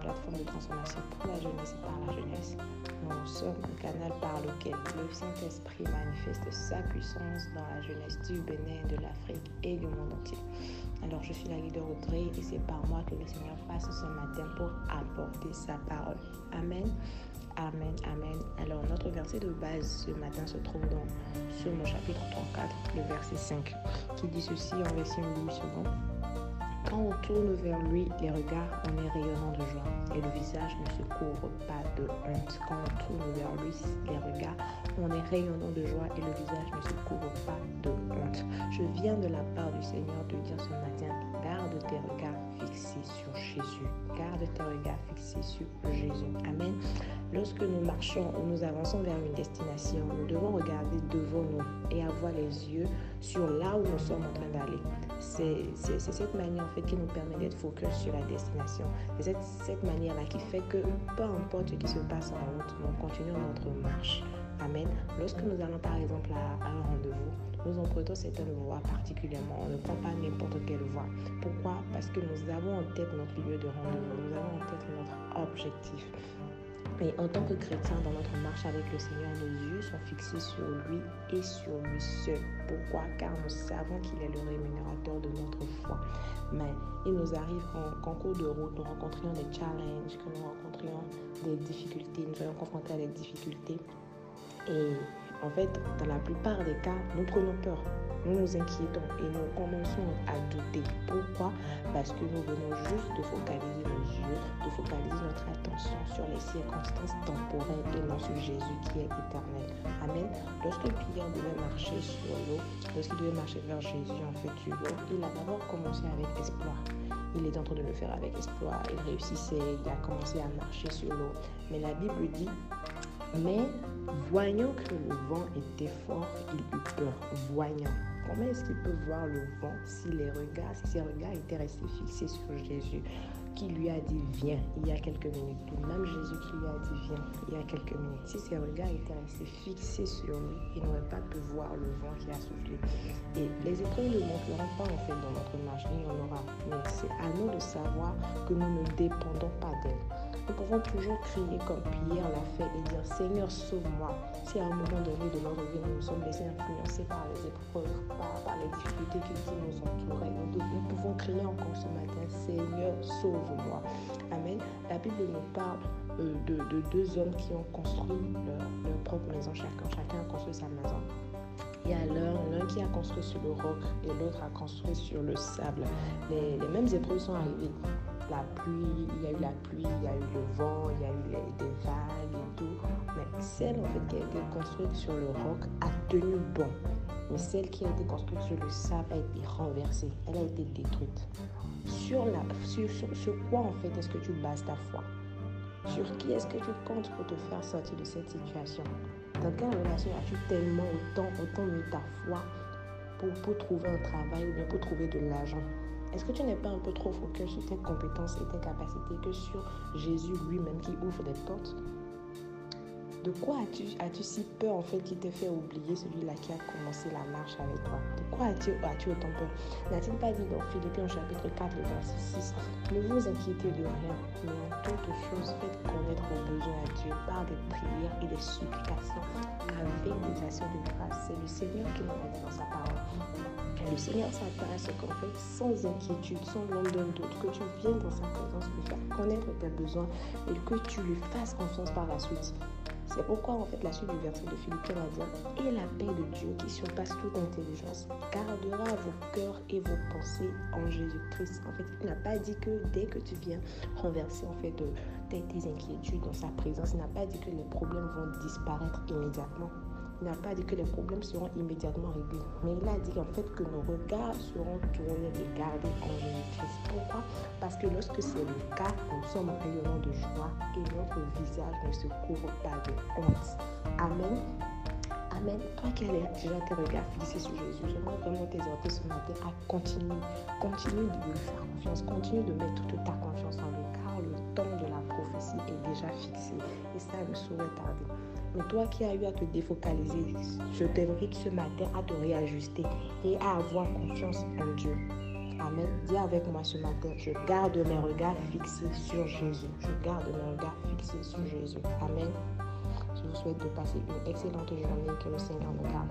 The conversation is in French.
plateforme de transformation pour la jeunesse et par la jeunesse. Nous sommes un canal par lequel le Saint-Esprit manifeste sa puissance dans la jeunesse du Bénin, de l'Afrique et du monde entier. Alors je suis la leader Audrey et c'est par moi que le Seigneur passe ce matin pour apporter sa parole. Amen. Amen, amen. Alors notre verset de base ce matin se trouve dans Somme chapitre 34, le verset 5, qui dit ceci en verset 8 secondes. Quand on tourne vers lui les regards, on est rayonnant de joie et le visage ne se couvre pas de honte. Quand on tourne vers lui les regards, on est rayonnant de joie et le visage ne se couvre pas de honte. Je viens de la part du Seigneur de dire ce matin, garde tes regards fixés sur Jésus. Garde tes regards fixés sur Jésus. Amen. Lorsque nous marchons ou nous avançons vers une destination, nous devons regarder devant nous et avoir les yeux sur là où nous sommes en train d'aller. C'est cette manière en fait qui nous permet d'être focus sur la destination. Cette, cette manière-là qui fait que peu importe ce qui se passe en route, nous continuons notre marche. Amen. Lorsque nous allons par exemple à, un rendez-vous, nous empruntons certaines voies particulièrement. On ne prend pas n'importe quelle voie. Pourquoi? Parce que nous avons en tête notre lieu de rendez-vous. Nous avons en tête notre objectif. Et en tant que chrétien, dans notre marche avec le Seigneur, nos yeux sont fixés sur lui et sur lui seul. Pourquoi? Car nous savons qu'il est le rémunérateur de notre foi. Mais il nous arrive qu'en cours de route, nous rencontrions des challenges, que nous rencontrions des difficultés, nous soyons confrontés à des difficultés. Et en fait, dans la plupart des cas, nous prenons peur nous nous inquiétons et nous commençons à douter. Pourquoi? Parce que nous venons juste de focaliser nos yeux, de focaliser notre attention sur les circonstances temporelles et non sur Jésus qui est éternel. Amen. Lorsque Pierre devait marcher sur l'eau, lorsqu'il devait marcher vers Jésus en fait il a d'abord commencé avec espoir. Il est en train de le faire avec espoir. Il réussissait, il a commencé à marcher sur l'eau. Mais la Bible dit mais voyant que le vent était fort, il eut peur. Voyant. Comment est-ce qu'il peut voir le vent si les regards, si ses regards étaient restés fixés sur Jésus qui lui a dit viens il y a quelques minutes, ou même Jésus qui lui a dit viens il y a quelques minutes. Si ses regards étaient restés fixés sur lui, il n'aurait pas pu voir le vent qui a soufflé. Et les épreuves ne montreront pas en fait dans notre marche, il y en aura. Mais c'est à nous de savoir que nous ne dépendons pas d'elle. Nous pouvons toujours crier comme Pierre l'a fait et dire Seigneur, sauve-moi. Si à un moment donné de notre vie, nous nous sommes laissés influencer par les épreuves, par, les difficultés qui, nous entouraient, nous, nous, pouvons crier encore ce matin Seigneur, sauve-moi. Amen. La Bible nous parle euh, de, deux hommes qui ont construit leur, propre maison, chacun. Chacun a construit sa maison. Il y a l'un qui a construit sur le roc et l'autre a construit sur le sable. Les, les mêmes épreuves sont arrivées la pluie, il y a eu la pluie, il y a eu le vent, il y a eu des vagues et tout. Mais celle en fait qui a été construite sur le roc a tenu bon. Mais celle qui a été construite sur le sable a été renversée, elle a été détruite. Sur, la, sur, quoi en fait est-ce que tu bases ta foi? Sur qui est-ce que tu comptes pour te faire sortir de cette situation? Dans quelle relation as-tu tellement autant, autant mis ta foi pour, pour trouver un travail ou bien pour trouver de l'argent? Est-ce que tu n'es pas un peu trop focus sur tes compétences et tes capacités que sur Jésus lui-même qui ouvre des portes? De quoi as-tu as si peur en fait qui te fait oublier celui-là qui a commencé la marche avec toi? De quoi as-tu as autant peur? N'a-t-il pas dit dans Philippiens chapitre 4, le verset 6 Ne vous inquiétez de rien, mais en toutes choses faites connaître vos besoins à Dieu par des prières et des supplications avec des actions de grâce. C'est le Seigneur qui nous dit dans sa parole. Le Seigneur ce qu'en fait, sans inquiétude, sans l'ombre doute, que tu viennes dans sa présence lui faire connaître tes besoins et que tu lui fasses confiance par la suite. C'est pourquoi en fait la suite du verset de Philippiens va dire Et la paix de Dieu qui surpasse toute intelligence gardera vos cœurs et vos pensées en Jésus-Christ. En fait, il n'a pas dit que dès que tu viens renverser en fait tes, tes inquiétudes dans sa présence, il n'a pas dit que les problèmes vont disparaître immédiatement. Il n'a pas dit que les problèmes seront immédiatement réglés, mais il a dit en fait que nos regards seront tournés et gardés en Jésus-Christ. Pourquoi? Parce que lorsque c'est le cas, nous sommes rayonnants de joie et notre visage ne se couvre pas de honte. Amen. Amen. Toi qui as déjà tes regards fixés sur Jésus, j'aimerais vraiment t'exhorter ce matin à continuer. Continue de lui faire confiance. Continue de mettre toute ta confiance en lui, car le temps de la prophétie est déjà fixé et ça ne saurait tarder. Toi qui as eu à te défocaliser, je t'invite ce matin à te réajuster et à avoir confiance en Dieu. Amen. Dis avec moi ce matin, je garde mes regards fixés sur Jésus. Je garde mes regards fixés sur Jésus. Amen. vous souhaite de passer une excellente journée. Que le Seigneur nous garde.